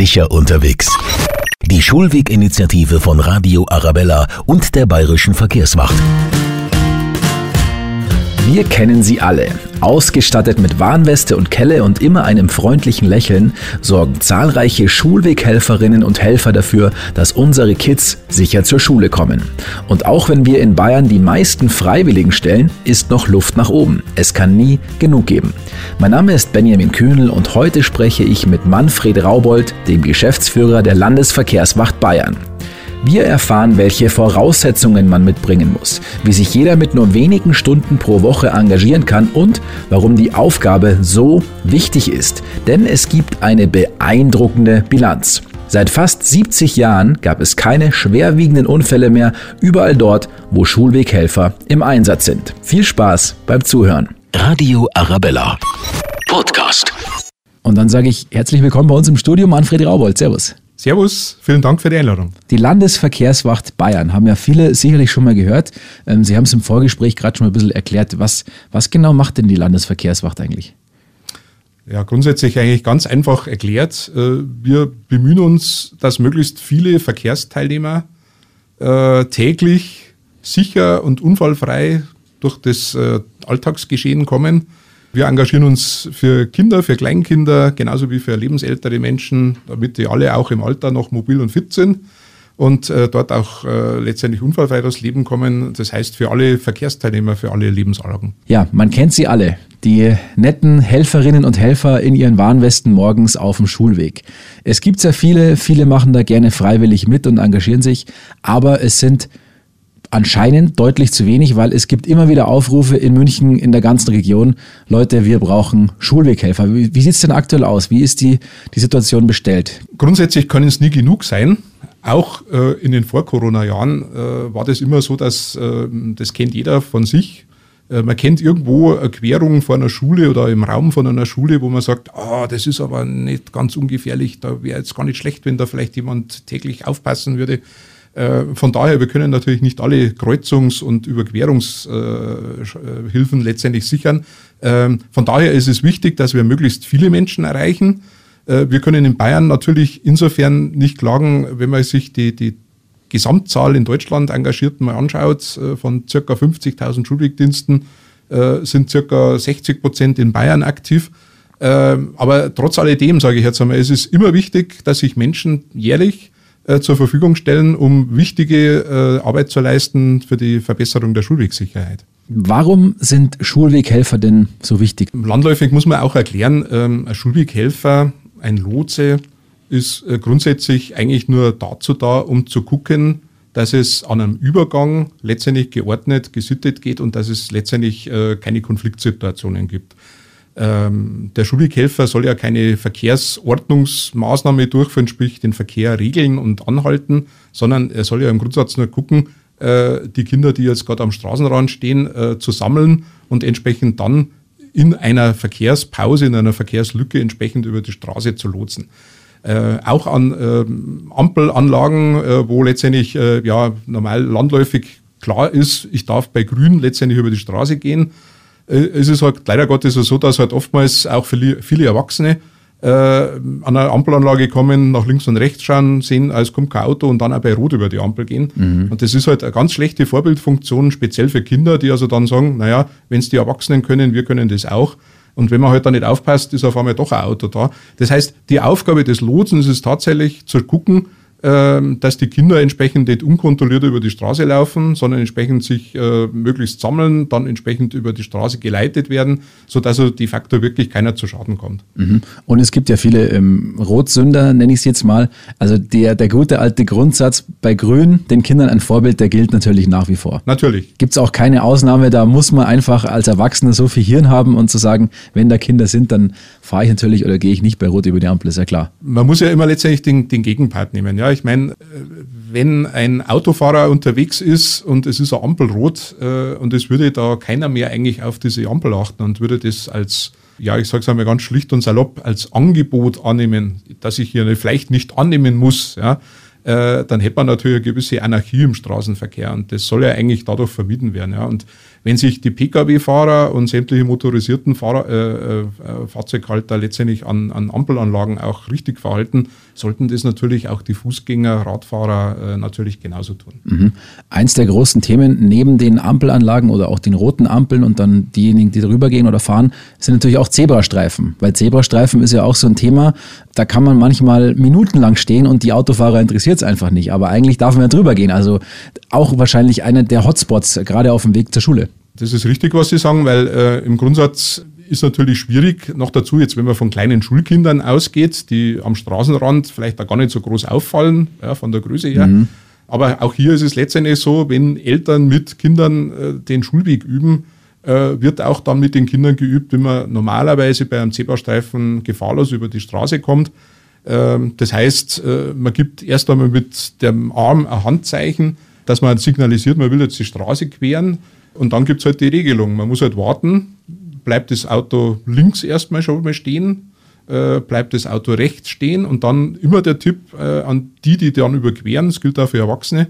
sicher unterwegs. Die Schulweginitiative von Radio Arabella und der Bayerischen Verkehrswacht. Wir kennen sie alle. Ausgestattet mit Warnweste und Kelle und immer einem freundlichen Lächeln sorgen zahlreiche Schulweghelferinnen und Helfer dafür, dass unsere Kids sicher zur Schule kommen. Und auch wenn wir in Bayern die meisten Freiwilligen stellen, ist noch Luft nach oben. Es kann nie genug geben. Mein Name ist Benjamin Kühnel und heute spreche ich mit Manfred Raubold, dem Geschäftsführer der Landesverkehrswacht Bayern. Wir erfahren, welche Voraussetzungen man mitbringen muss, wie sich jeder mit nur wenigen Stunden pro Woche engagieren kann und warum die Aufgabe so wichtig ist. Denn es gibt eine beeindruckende Bilanz. Seit fast 70 Jahren gab es keine schwerwiegenden Unfälle mehr überall dort, wo Schulweghelfer im Einsatz sind. Viel Spaß beim Zuhören. Radio Arabella. Podcast. Und dann sage ich herzlich willkommen bei uns im Studio, Manfred Raubold. Servus. Servus, vielen Dank für die Einladung. Die Landesverkehrswacht Bayern haben ja viele sicherlich schon mal gehört. Ähm, Sie haben es im Vorgespräch gerade schon mal ein bisschen erklärt. Was, was genau macht denn die Landesverkehrswacht eigentlich? Ja, grundsätzlich eigentlich ganz einfach erklärt. Äh, wir bemühen uns, dass möglichst viele Verkehrsteilnehmer äh, täglich sicher und unfallfrei durch das äh, Alltagsgeschehen kommen wir engagieren uns für Kinder, für Kleinkinder, genauso wie für lebensältere Menschen, damit die alle auch im Alter noch mobil und fit sind und äh, dort auch äh, letztendlich unfallfrei das Leben kommen. Das heißt für alle Verkehrsteilnehmer, für alle Lebenslagen. Ja, man kennt sie alle. Die netten Helferinnen und Helfer in ihren Warnwesten morgens auf dem Schulweg. Es gibt sehr viele, viele machen da gerne freiwillig mit und engagieren sich, aber es sind anscheinend deutlich zu wenig, weil es gibt immer wieder Aufrufe in München, in der ganzen Region, Leute, wir brauchen Schulweghelfer. Wie, wie sieht es denn aktuell aus? Wie ist die, die Situation bestellt? Grundsätzlich können es nie genug sein. Auch äh, in den Vor-Corona-Jahren äh, war das immer so, dass äh, das kennt jeder von sich. Äh, man kennt irgendwo eine Querung vor einer Schule oder im Raum von einer Schule, wo man sagt, ah, das ist aber nicht ganz ungefährlich, da wäre jetzt gar nicht schlecht, wenn da vielleicht jemand täglich aufpassen würde. Äh, von daher, wir können natürlich nicht alle Kreuzungs- und Überquerungshilfen letztendlich sichern. Ähm, von daher ist es wichtig, dass wir möglichst viele Menschen erreichen. Äh, wir können in Bayern natürlich insofern nicht klagen, wenn man sich die, die Gesamtzahl in Deutschland Engagierten mal anschaut, äh, von circa 50.000 Schulwegdiensten sind circa 60 Prozent in Bayern aktiv. Ähm, aber trotz alledem sage ich jetzt einmal, es ist immer wichtig, dass sich Menschen jährlich äh, zur Verfügung stellen, um wichtige äh, Arbeit zu leisten für die Verbesserung der Schulwegsicherheit. Warum sind Schulweghelfer denn so wichtig? Landläufig muss man auch erklären, ähm, ein Schulweghelfer, ein Lotse, ist äh, grundsätzlich eigentlich nur dazu da, um zu gucken, dass es an einem Übergang letztendlich geordnet, gesittet geht und dass es letztendlich äh, keine Konfliktsituationen gibt. Ähm, der Schulweghelfer soll ja keine Verkehrsordnungsmaßnahme durchführen, sprich den Verkehr regeln und anhalten, sondern er soll ja im Grundsatz nur gucken, äh, die Kinder, die jetzt gerade am Straßenrand stehen, äh, zu sammeln und entsprechend dann in einer Verkehrspause, in einer Verkehrslücke entsprechend über die Straße zu lotsen. Äh, auch an äh, Ampelanlagen, äh, wo letztendlich äh, ja normal landläufig klar ist, ich darf bei Grün letztendlich über die Straße gehen äh, es ist halt leider Gottes so, dass halt oftmals auch viele, viele Erwachsene äh, an einer Ampelanlage kommen, nach links und rechts schauen, sehen, als kommt kein Auto und dann auch bei Rot über die Ampel gehen. Mhm. Und das ist halt eine ganz schlechte Vorbildfunktion, speziell für Kinder, die also dann sagen, naja, wenn es die Erwachsenen können, wir können das auch. Und wenn man halt da nicht aufpasst, ist auf einmal doch ein Auto da. Das heißt, die Aufgabe des Lotsens ist tatsächlich zu gucken, dass die Kinder entsprechend nicht unkontrolliert über die Straße laufen, sondern entsprechend sich äh, möglichst sammeln, dann entsprechend über die Straße geleitet werden, sodass also de facto wirklich keiner zu Schaden kommt. Mhm. Und es gibt ja viele ähm, Rotsünder, nenne ich es jetzt mal. Also der, der gute alte Grundsatz bei Grün, den Kindern ein Vorbild, der gilt natürlich nach wie vor. Natürlich. Gibt es auch keine Ausnahme, da muss man einfach als Erwachsener so viel Hirn haben und zu sagen, wenn da Kinder sind, dann fahre ich natürlich oder gehe ich nicht bei Rot über die Ampel, ist ja klar. Man muss ja immer letztendlich den, den Gegenpart nehmen. Ja, ich meine, äh, wenn ein Autofahrer unterwegs ist und es ist eine Ampel rot äh, und es würde da keiner mehr eigentlich auf diese Ampel achten und würde das als, ja, ich sage es einmal ganz schlicht und salopp, als Angebot annehmen, dass ich hier vielleicht nicht annehmen muss, ja, äh, dann hätte man natürlich eine gewisse Anarchie im Straßenverkehr und das soll ja eigentlich dadurch vermieden werden. Ja. Und wenn sich die Pkw-Fahrer und sämtliche motorisierten Fahrer, äh, äh, Fahrzeughalter letztendlich an, an Ampelanlagen auch richtig verhalten, sollten das natürlich auch die Fußgänger, Radfahrer äh, natürlich genauso tun. Mhm. Eins der großen Themen neben den Ampelanlagen oder auch den roten Ampeln und dann diejenigen, die drüber gehen oder fahren, sind natürlich auch Zebrastreifen. Weil Zebrastreifen ist ja auch so ein Thema, da kann man manchmal minutenlang stehen und die Autofahrer interessiert es einfach nicht. Aber eigentlich darf man ja drüber gehen. Also auch wahrscheinlich einer der Hotspots, gerade auf dem Weg zur Schule. Das ist richtig, was Sie sagen, weil äh, im Grundsatz ist natürlich schwierig. Noch dazu, jetzt wenn man von kleinen Schulkindern ausgeht, die am Straßenrand vielleicht da gar nicht so groß auffallen, ja, von der Größe her. Mhm. Aber auch hier ist es letztendlich so, wenn Eltern mit Kindern äh, den Schulweg üben, äh, wird auch dann mit den Kindern geübt, wie man normalerweise bei einem Zebrastreifen gefahrlos über die Straße kommt. Ähm, das heißt, äh, man gibt erst einmal mit dem Arm ein Handzeichen, dass man signalisiert, man will jetzt die Straße queren. Und dann gibt es halt die Regelung. Man muss halt warten, bleibt das Auto links erstmal schon mal stehen, äh, bleibt das Auto rechts stehen und dann immer der Tipp äh, an die, die dann überqueren, das gilt auch für Erwachsene,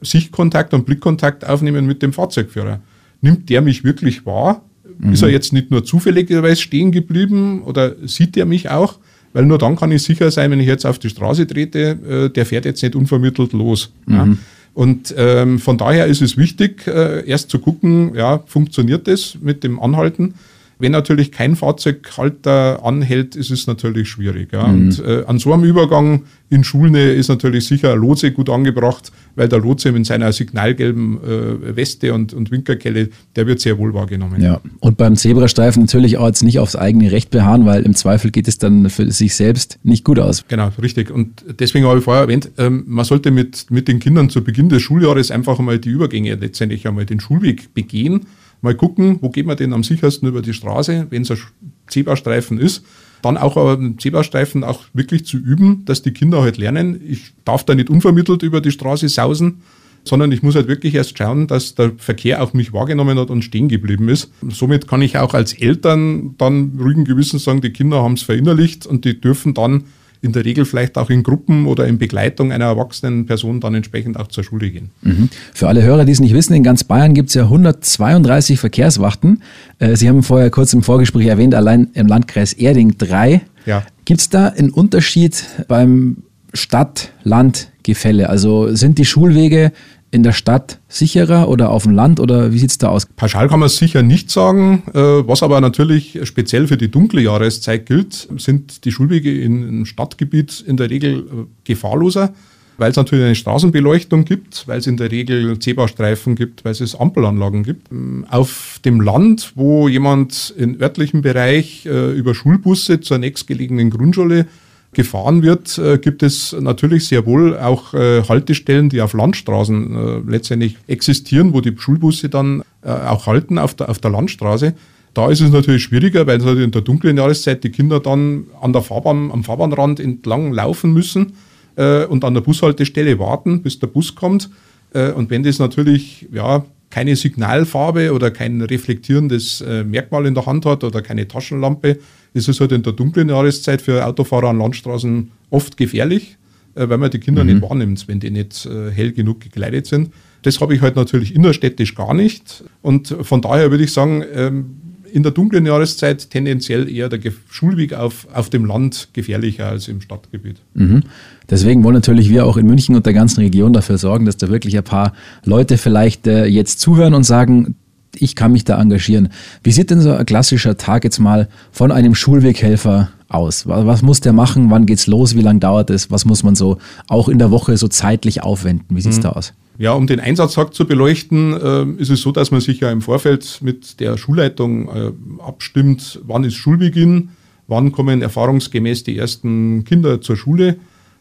Sichtkontakt und Blickkontakt aufnehmen mit dem Fahrzeugführer. Nimmt der mich wirklich wahr? Mhm. Ist er jetzt nicht nur zufälligerweise stehen geblieben oder sieht er mich auch? Weil nur dann kann ich sicher sein, wenn ich jetzt auf die Straße trete, äh, der fährt jetzt nicht unvermittelt los. Mhm. Ja. Und ähm, von daher ist es wichtig, äh, erst zu gucken, ja, funktioniert das mit dem Anhalten? Wenn natürlich kein Fahrzeughalter anhält, ist es natürlich schwierig. Ja. Mhm. Und äh, an so einem Übergang in Schulnähe ist natürlich sicher ein Lotse gut angebracht, weil der Lotse mit seiner signalgelben äh, Weste und, und Winkerkelle, der wird sehr wohl wahrgenommen. Ja, und beim Zebrastreifen natürlich auch jetzt nicht aufs eigene Recht beharren, weil im Zweifel geht es dann für sich selbst nicht gut aus. Genau, richtig. Und deswegen habe ich vorher erwähnt, ähm, man sollte mit, mit den Kindern zu Beginn des Schuljahres einfach einmal die Übergänge letztendlich einmal den Schulweg begehen mal gucken, wo geht man denn am sichersten über die Straße, wenn es ein Zebrastreifen ist. Dann auch einen Zebrastreifen auch wirklich zu üben, dass die Kinder halt lernen, ich darf da nicht unvermittelt über die Straße sausen, sondern ich muss halt wirklich erst schauen, dass der Verkehr auch mich wahrgenommen hat und stehen geblieben ist. Somit kann ich auch als Eltern dann ruhigen Gewissens sagen, die Kinder haben es verinnerlicht und die dürfen dann in der Regel vielleicht auch in Gruppen oder in Begleitung einer erwachsenen Person dann entsprechend auch zur Schule gehen. Mhm. Für alle Hörer, die es nicht wissen, in ganz Bayern gibt es ja 132 Verkehrswachten. Äh, Sie haben vorher kurz im Vorgespräch erwähnt, allein im Landkreis Erding drei. Ja. Gibt es da einen Unterschied beim Stadt-Land-Gefälle? Also sind die Schulwege in der Stadt sicherer oder auf dem Land oder wie sieht es da aus? Pauschal kann man es sicher nicht sagen. Äh, was aber natürlich speziell für die dunkle Jahreszeit gilt, sind die Schulwege im Stadtgebiet in der Regel äh, gefahrloser, weil es natürlich eine Straßenbeleuchtung gibt, weil es in der Regel Zebrastreifen gibt, weil es Ampelanlagen gibt. Ähm, auf dem Land, wo jemand im örtlichen Bereich äh, über Schulbusse zur nächstgelegenen Grundschule gefahren wird, äh, gibt es natürlich sehr wohl auch äh, Haltestellen, die auf Landstraßen äh, letztendlich existieren, wo die Schulbusse dann auch halten auf der, auf der Landstraße. Da ist es natürlich schwieriger, weil natürlich in der dunklen Jahreszeit die Kinder dann an der Fahrbahn, am Fahrbahnrand entlang laufen müssen und an der Bushaltestelle warten, bis der Bus kommt. Und wenn das natürlich ja, keine Signalfarbe oder kein reflektierendes äh, Merkmal in der Hand hat oder keine Taschenlampe, ist es halt in der dunklen Jahreszeit für Autofahrer an Landstraßen oft gefährlich, äh, weil man die Kinder mhm. nicht wahrnimmt, wenn die nicht äh, hell genug gekleidet sind. Das habe ich halt natürlich innerstädtisch gar nicht. Und von daher würde ich sagen, ähm, in der dunklen Jahreszeit tendenziell eher der Schulweg auf, auf dem Land gefährlicher als im Stadtgebiet. Mhm. Deswegen wollen natürlich wir auch in München und der ganzen Region dafür sorgen, dass da wirklich ein paar Leute vielleicht äh, jetzt zuhören und sagen, ich kann mich da engagieren. Wie sieht denn so ein klassischer Tag jetzt mal von einem Schulweghelfer aus? Was muss der machen? Wann geht's los? Wie lange dauert es? Was muss man so auch in der Woche so zeitlich aufwenden? Wie sieht's mhm. da aus? Ja, um den Einsatztag zu beleuchten, äh, ist es so, dass man sich ja im Vorfeld mit der Schulleitung äh, abstimmt, wann ist Schulbeginn, wann kommen erfahrungsgemäß die ersten Kinder zur Schule.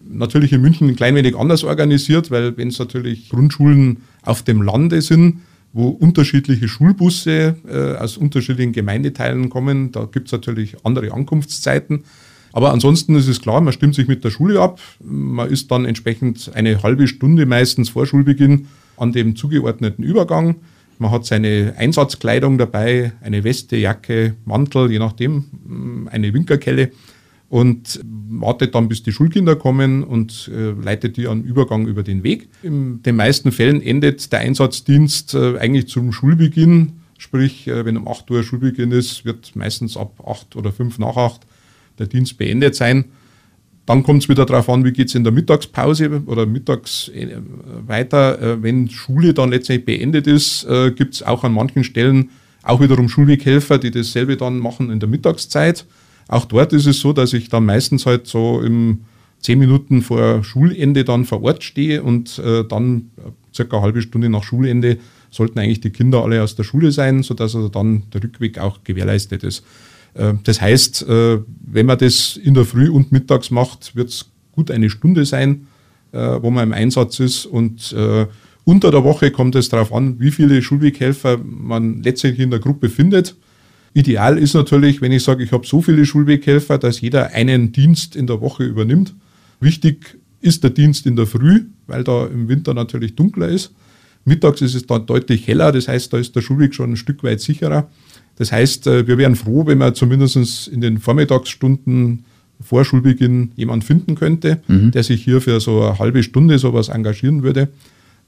Natürlich in München ein klein wenig anders organisiert, weil wenn es natürlich Grundschulen auf dem Lande sind, wo unterschiedliche Schulbusse äh, aus unterschiedlichen Gemeindeteilen kommen. Da gibt es natürlich andere Ankunftszeiten. Aber ansonsten ist es klar, man stimmt sich mit der Schule ab. Man ist dann entsprechend eine halbe Stunde meistens vor Schulbeginn an dem zugeordneten Übergang. Man hat seine Einsatzkleidung dabei, eine Weste, Jacke, Mantel, je nachdem, eine Winkerkelle und wartet dann, bis die Schulkinder kommen und äh, leitet die an Übergang über den Weg. In den meisten Fällen endet der Einsatzdienst äh, eigentlich zum Schulbeginn. Sprich, äh, wenn um 8 Uhr Schulbeginn ist, wird meistens ab 8 oder 5 nach 8 der Dienst beendet sein. Dann kommt es wieder darauf an, wie geht es in der Mittagspause oder mittags äh, weiter. Äh, wenn Schule dann letztendlich beendet ist, äh, gibt es auch an manchen Stellen auch wiederum Schulweghelfer, die dasselbe dann machen in der Mittagszeit. Auch dort ist es so, dass ich dann meistens halt so im zehn Minuten vor Schulende dann vor Ort stehe und dann circa eine halbe Stunde nach Schulende sollten eigentlich die Kinder alle aus der Schule sein, sodass also dann der Rückweg auch gewährleistet ist. Äh, das heißt, äh, wenn man das in der Früh und mittags macht, wird es gut eine Stunde sein, äh, wo man im Einsatz ist und unter der Woche kommt es darauf an, wie viele Schulweghelfer man letztendlich in der Gruppe findet. Ideal ist natürlich, wenn ich sage, ich habe so viele Schulweghelfer, dass jeder einen Dienst in der Woche übernimmt. Wichtig ist der Dienst in der Früh, weil da im Winter natürlich dunkler ist. Mittags ist es dann deutlich heller, das heißt, da ist der Schulweg schon ein Stück weit sicherer. Das heißt, äh, wir wären froh, wenn wir zumindest in den Vormittagsstunden vor Schulbeginn jemanden finden könnte, mhm. der sich hier für so eine halbe Stunde sowas engagieren würde.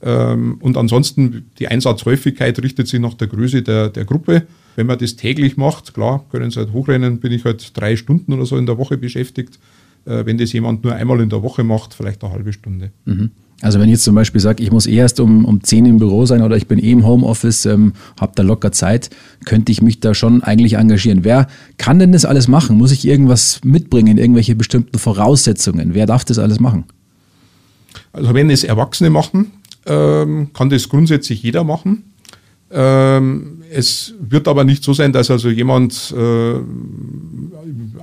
Ähm, und ansonsten die Einsatzhäufigkeit richtet sich nach der Größe der, der Gruppe. Wenn man das täglich macht, klar, können Sie halt hochrennen, bin ich halt drei Stunden oder so in der Woche beschäftigt. Äh, wenn das jemand nur einmal in der Woche macht, vielleicht eine halbe Stunde. Mhm. Also wenn ich jetzt zum Beispiel sage, ich muss erst um, um 10 im Büro sein oder ich bin eh im Homeoffice, ähm, habe da locker Zeit, könnte ich mich da schon eigentlich engagieren. Wer kann denn das alles machen? Muss ich irgendwas mitbringen, irgendwelche bestimmten Voraussetzungen? Wer darf das alles machen? Also wenn es Erwachsene machen, ähm, kann das grundsätzlich jeder machen. Ähm, es wird aber nicht so sein, dass also jemand äh,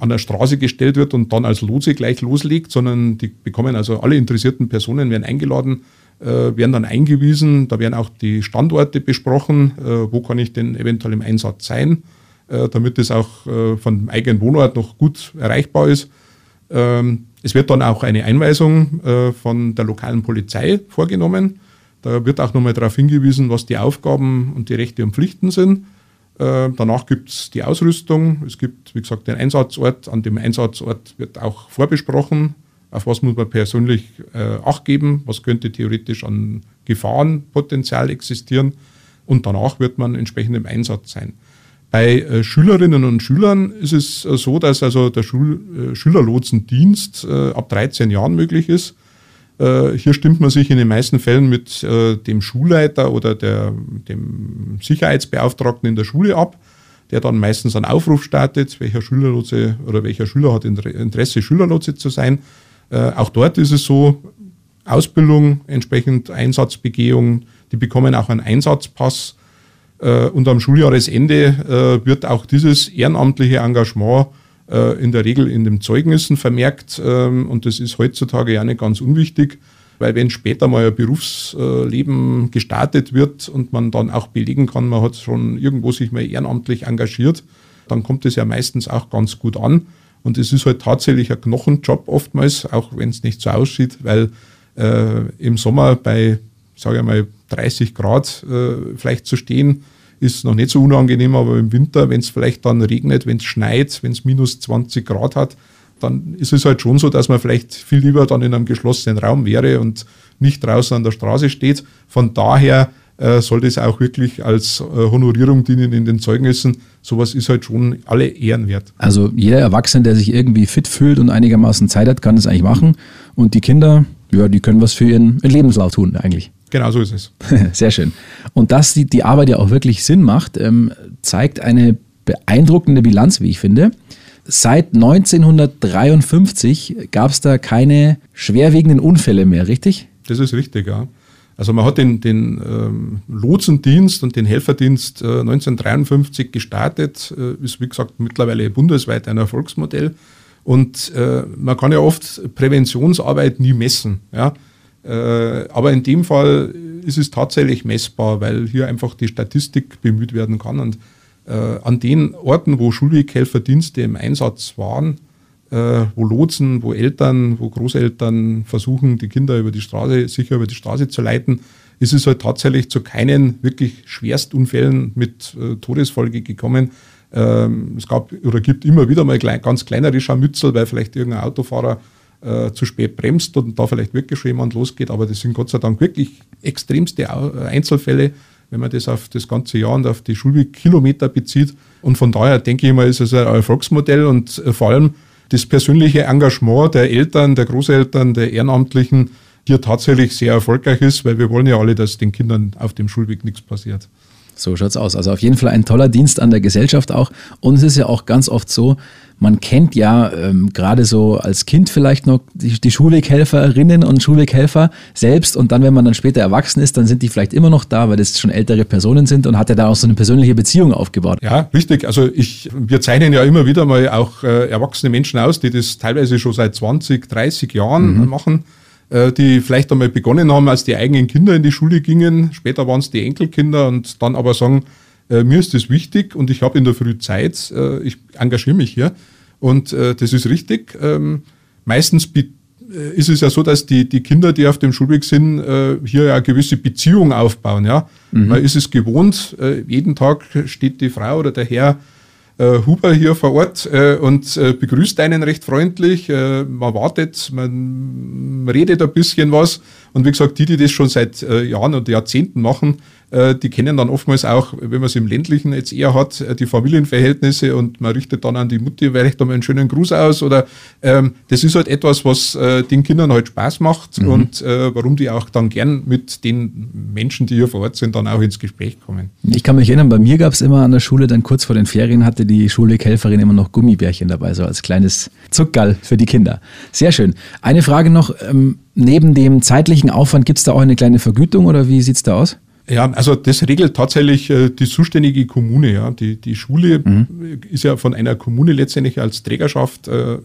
an der Straße gestellt wird und dann als Lose gleich loslegt, sondern die bekommen also alle interessierten Personen werden eingeladen, äh, werden dann eingewiesen. Da werden auch die Standorte besprochen, äh, wo kann ich denn eventuell im Einsatz sein, äh, damit es auch äh, von dem eigenen Wohnort noch gut erreichbar ist. Ähm, es wird dann auch eine Einweisung äh, von der lokalen Polizei vorgenommen da wird auch nochmal darauf hingewiesen, was die Aufgaben und die Rechte und Pflichten sind. Äh, danach gibt es die Ausrüstung. Es gibt, wie gesagt, den Einsatzort. An dem Einsatzort wird auch vorbesprochen, auf was muss man persönlich äh, Acht geben, was könnte theoretisch an Gefahrenpotenzial existieren. Und danach wird man entsprechend im Einsatz sein. Bei äh, Schülerinnen und Schülern ist es äh, so, dass also der Schul äh, Schülerlotsendienst ab 13 Jahren möglich ist. Äh, hier stimmt man sich in den meisten Fällen mit äh, dem Schulleiter oder der, dem Sicherheitsbeauftragten in der Schule ab, der dann meistens einen Aufruf startet, welcher Schülerlotse oder welcher Schüler hat Interesse, Schülerlotse zu sein. Äh, auch dort ist es so, Ausbildung, entsprechend Einsatzbegehung, die bekommen auch einen Einsatzpass. Und am Schuljahresende wird auch dieses ehrenamtliche Engagement äh, in der Regel in den Zeugnissen vermerkt. Ähm, und das ist heutzutage ja nicht ganz unwichtig, weil wenn später mal ein Berufsleben gestartet wird und man dann auch belegen kann, man hat schon irgendwo sich mal ehrenamtlich engagiert, dann kommt es ja meistens auch ganz gut an. Und es ist halt tatsächlich ein Knochenjob oftmals, auch wenn es nicht so aussieht, weil äh, im Sommer bei, sage ich mal, 30 Grad äh, vielleicht zu stehen, ist noch nicht so unangenehm, aber im Winter, wenn es vielleicht dann regnet, wenn es schneit, wenn es minus 20 Grad hat, dann ist es halt schon so, dass man vielleicht viel lieber dann in einem geschlossenen Raum wäre und nicht draußen an der Straße steht. Von daher äh, soll das auch wirklich als äh, Honorierung dienen in den Zeugnissen. Sowas ist halt schon alle ehrenwert. Also jeder Erwachsene, der sich irgendwie fit fühlt und einigermaßen Zeit hat, kann das eigentlich machen. Und die Kinder, ja, die können was für ihren Lebenslauf tun eigentlich. Genau so ist es. Sehr schön. Und dass die, die Arbeit ja auch wirklich Sinn macht, ähm, zeigt eine beeindruckende Bilanz, wie ich finde. Seit 1953 gab es da keine schwerwiegenden Unfälle mehr, richtig? Das ist richtig, ja. Also man hat den, den ähm, Lotsendienst und den Helferdienst äh, 1953 gestartet, äh, ist wie gesagt mittlerweile bundesweit ein Erfolgsmodell. Und äh, man kann ja oft Präventionsarbeit nie messen. Ja? Äh, aber in dem Fall ist es tatsächlich messbar, weil hier einfach die Statistik bemüht werden kann. Und äh, an den Orten, wo Schulweghelferdienste im Einsatz waren, äh, wo Lotsen, wo Eltern, wo Großeltern versuchen, die Kinder über die Straße, sicher über die Straße zu leiten, ist es halt tatsächlich zu keinen wirklich Schwerstunfällen mit Todesfolge gekommen. Ähm, es gab oder gibt immer wieder mal klein, ganz kleinere Scharmützel, weil vielleicht irgendein Autofahrer äh, zu spät bremst und da vielleicht wirklich schon jemand losgeht. Aber das sind Gott sei Dank wirklich extremste Einzelfälle, wenn man das auf das ganze Jahr und auf die Schulwegkilometer bezieht. Und von daher denke ich mal, ist es ein Erfolgsmodell und äh, vor allem das persönliche Engagement der Eltern, der Großeltern, der Ehrenamtlichen hier tatsächlich sehr erfolgreich ist, weil wir wollen ja alle, dass den Kindern auf dem Schulweg nichts passiert. So schaut's aus. Also auf jeden Fall ein toller Dienst an der Gesellschaft auch. Und es ist ja auch ganz oft so, man kennt ja ähm, gerade so als Kind vielleicht noch die, die Schulweghelferinnen und Schulweghelfer selbst und dann, wenn man dann später erwachsen ist, dann sind die vielleicht immer noch da, weil das schon ältere Personen sind und hat ja da auch so eine persönliche Beziehung aufgebaut. Ja, richtig. Also ich, wir zeichnen ja immer wieder mal auch äh, erwachsene Menschen aus, die das teilweise schon seit 20, 30 Jahren mhm. machen die vielleicht einmal begonnen haben, als die eigenen Kinder in die Schule gingen. Später waren es die Enkelkinder und dann aber sagen, äh, mir ist das wichtig und ich habe in der Früh Zeit, äh, ich engagiere mich hier. Und äh, das ist richtig. Ähm, meistens äh, ist es ja so, dass die, die Kinder, die auf dem Schulweg sind, äh, hier ja eine gewisse Beziehung aufbauen. Ja? Mhm. Man ist es gewohnt, jeden Tag steht die Frau oder der Herr äh, Huber hier vor Ort äh, und äh, begrüßt einen recht freundlich. Äh, man wartet, man redet ein bisschen was. Und wie gesagt, die, die das schon seit äh, Jahren und Jahrzehnten machen, äh, die kennen dann oftmals auch, wenn man es im ländlichen jetzt eher hat, die Familienverhältnisse und man richtet dann an die Mutti vielleicht einmal einen schönen Gruß aus oder ähm, das ist halt etwas, was äh, den Kindern halt Spaß macht mhm. und äh, warum die auch dann gern mit den Menschen, die hier vor Ort sind, dann auch ins Gespräch kommen. Ich kann mich erinnern, bei mir gab es immer an der Schule, dann kurz vor den Ferien hatte die Schulweghelferin immer noch Gummibärchen dabei, so als kleines Zuckgall für die Kinder. Sehr schön. Eine Frage noch, ähm, neben dem zeitlichen Aufwand, gibt es da auch eine kleine Vergütung oder wie sieht es da aus? Ja, also das regelt tatsächlich äh, die zuständige Kommune. Ja. Die, die Schule mhm. ist ja von einer Kommune letztendlich als Trägerschaft äh, äh,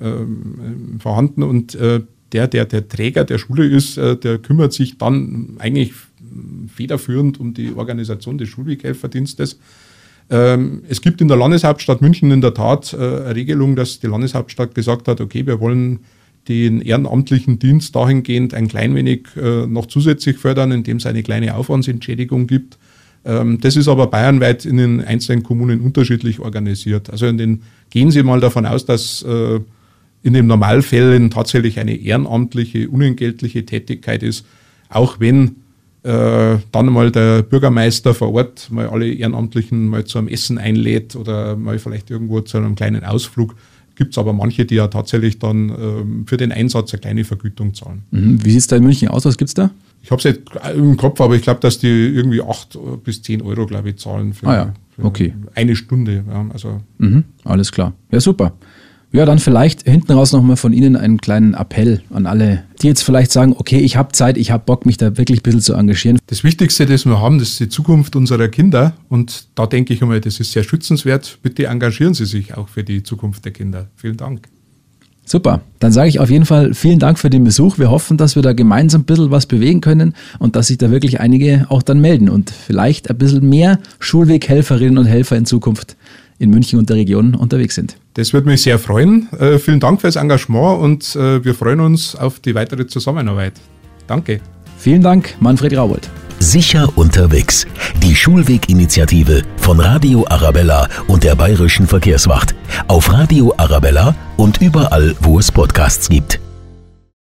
vorhanden und äh, der, der der Träger der Schule ist, äh, der kümmert sich dann eigentlich federführend um die Organisation des Schulweghelferdienstes. Ähm, es gibt in der Landeshauptstadt München in der Tat äh, eine Regelung, dass die Landeshauptstadt gesagt hat, okay, wir wollen den ehrenamtlichen Dienst dahingehend ein klein wenig äh, noch zusätzlich fördern, indem es eine kleine Aufwandsentschädigung gibt. Ähm, das ist aber bayernweit in den einzelnen Kommunen unterschiedlich organisiert. Also in den, gehen Sie mal davon aus, dass äh, in den Normalfällen tatsächlich eine ehrenamtliche, unentgeltliche Tätigkeit ist, auch wenn äh, dann mal der Bürgermeister vor Ort mal alle Ehrenamtlichen mal zu einem Essen einlädt oder mal vielleicht irgendwo zu einem kleinen Ausflug Gibt es aber manche, die ja tatsächlich dann ähm, für den Einsatz eine kleine Vergütung zahlen. Mhm. Wie sieht es da in München aus? Was gibt es da? Ich habe es nicht im Kopf, aber ich glaube, dass die irgendwie 8 bis 10 Euro, glaube ich, zahlen für, ah ja. okay. eine Stunde. Ja, also. Mhm. Alles klar. Ja, super. Ja, dann vielleicht hinten raus nochmal von Ihnen einen kleinen Appell an alle, die jetzt vielleicht sagen, okay, ich habe Zeit, ich habe Bock, mich da wirklich ein bisschen zu engagieren. Das Wichtigste, das wir haben, das ist die Zukunft unserer Kinder. Und da denke ich einmal, das ist sehr schützenswert. Bitte engagieren Sie sich auch für die Zukunft der Kinder. Vielen Dank. Super, dann sage ich auf jeden Fall vielen Dank für den Besuch. Wir hoffen, dass wir da gemeinsam ein bisschen was bewegen können und dass sich da wirklich einige auch dann melden und vielleicht ein bisschen mehr Schulweghelferinnen und Helfer in Zukunft in München und der Region unterwegs sind. Das würde mich sehr freuen. Äh, vielen Dank fürs Engagement und äh, wir freuen uns auf die weitere Zusammenarbeit. Danke. Vielen Dank, Manfred Raubold. Sicher unterwegs. Die Schulweginitiative von Radio Arabella und der Bayerischen Verkehrswacht. Auf Radio Arabella und überall, wo es Podcasts gibt.